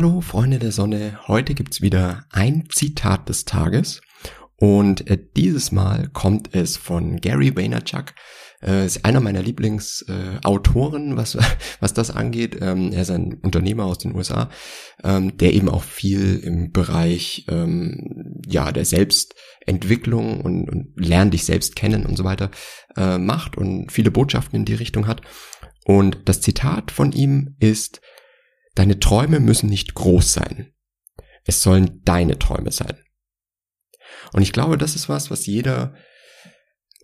Hallo Freunde der Sonne, heute gibt's wieder ein Zitat des Tages und äh, dieses Mal kommt es von Gary Vaynerchuk, äh, ist einer meiner Lieblingsautoren, äh, was, was das angeht. Ähm, er ist ein Unternehmer aus den USA, ähm, der eben auch viel im Bereich ähm, ja der Selbstentwicklung und, und Lern dich selbst kennen und so weiter äh, macht und viele Botschaften in die Richtung hat. Und das Zitat von ihm ist, Deine Träume müssen nicht groß sein. Es sollen deine Träume sein. Und ich glaube, das ist was, was jeder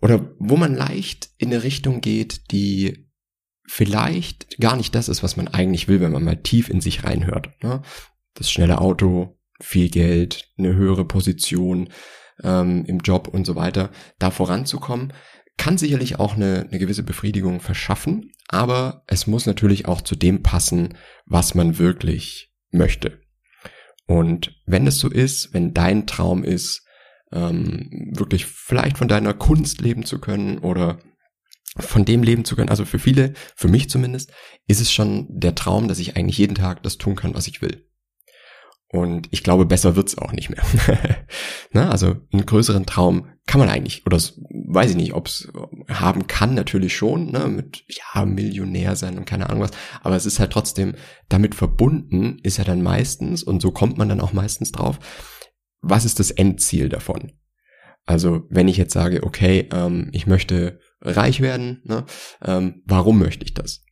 oder wo man leicht in eine Richtung geht, die vielleicht gar nicht das ist, was man eigentlich will, wenn man mal tief in sich reinhört. Ne? Das schnelle Auto, viel Geld, eine höhere Position ähm, im Job und so weiter, da voranzukommen, kann sicherlich auch eine, eine gewisse Befriedigung verschaffen, aber es muss natürlich auch zu dem passen, was man wirklich möchte. Und wenn es so ist, wenn dein Traum ist, ähm, wirklich vielleicht von deiner Kunst leben zu können oder von dem leben zu können, also für viele, für mich zumindest, ist es schon der Traum, dass ich eigentlich jeden Tag das tun kann, was ich will. Und ich glaube, besser wird's auch nicht mehr. Na, also einen größeren Traum kann man eigentlich, oder weiß ich nicht, ob's haben kann, natürlich schon, ne, mit ja, Millionär sein und keine Ahnung was, aber es ist halt trotzdem damit verbunden, ist ja dann meistens, und so kommt man dann auch meistens drauf, was ist das Endziel davon? Also wenn ich jetzt sage, okay, ähm, ich möchte reich werden, ne, ähm, warum möchte ich das?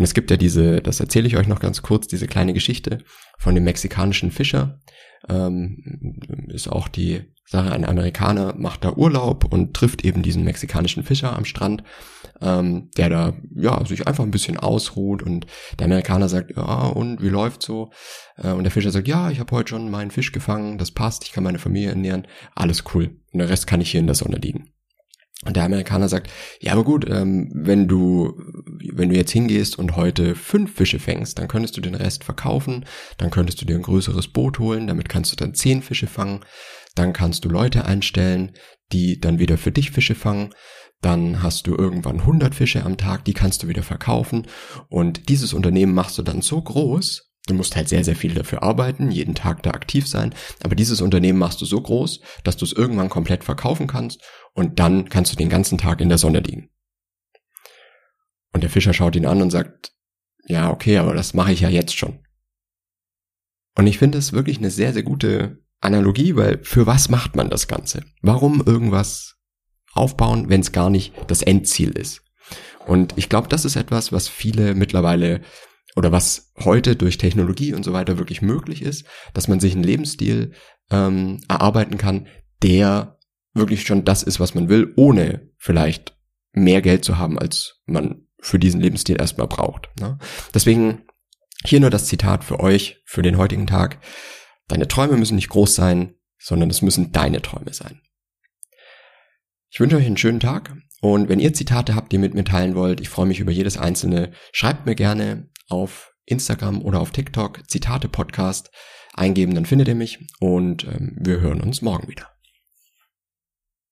Und es gibt ja diese, das erzähle ich euch noch ganz kurz, diese kleine Geschichte von dem mexikanischen Fischer. Ähm, ist auch die Sache, ein Amerikaner macht da Urlaub und trifft eben diesen mexikanischen Fischer am Strand, ähm, der da ja sich einfach ein bisschen ausruht und der Amerikaner sagt, ja und wie läuft's so? Äh, und der Fischer sagt, ja, ich habe heute schon meinen Fisch gefangen, das passt, ich kann meine Familie ernähren, alles cool. Und der Rest kann ich hier in der Sonne liegen. Und der Amerikaner sagt, ja, aber gut, ähm, wenn du, wenn du jetzt hingehst und heute fünf Fische fängst, dann könntest du den Rest verkaufen, dann könntest du dir ein größeres Boot holen, damit kannst du dann zehn Fische fangen, dann kannst du Leute einstellen, die dann wieder für dich Fische fangen, dann hast du irgendwann 100 Fische am Tag, die kannst du wieder verkaufen und dieses Unternehmen machst du dann so groß, Du musst halt sehr, sehr viel dafür arbeiten, jeden Tag da aktiv sein. Aber dieses Unternehmen machst du so groß, dass du es irgendwann komplett verkaufen kannst und dann kannst du den ganzen Tag in der Sonne liegen. Und der Fischer schaut ihn an und sagt, ja, okay, aber das mache ich ja jetzt schon. Und ich finde es wirklich eine sehr, sehr gute Analogie, weil für was macht man das Ganze? Warum irgendwas aufbauen, wenn es gar nicht das Endziel ist? Und ich glaube, das ist etwas, was viele mittlerweile oder was heute durch Technologie und so weiter wirklich möglich ist, dass man sich einen Lebensstil ähm, erarbeiten kann, der wirklich schon das ist, was man will, ohne vielleicht mehr Geld zu haben, als man für diesen Lebensstil erstmal braucht. Ne? Deswegen hier nur das Zitat für euch, für den heutigen Tag. Deine Träume müssen nicht groß sein, sondern es müssen deine Träume sein. Ich wünsche euch einen schönen Tag und wenn ihr Zitate habt, die ihr mit mir teilen wollt, ich freue mich über jedes einzelne, schreibt mir gerne auf Instagram oder auf TikTok Zitate Podcast eingeben, dann findet ihr mich und ähm, wir hören uns morgen wieder.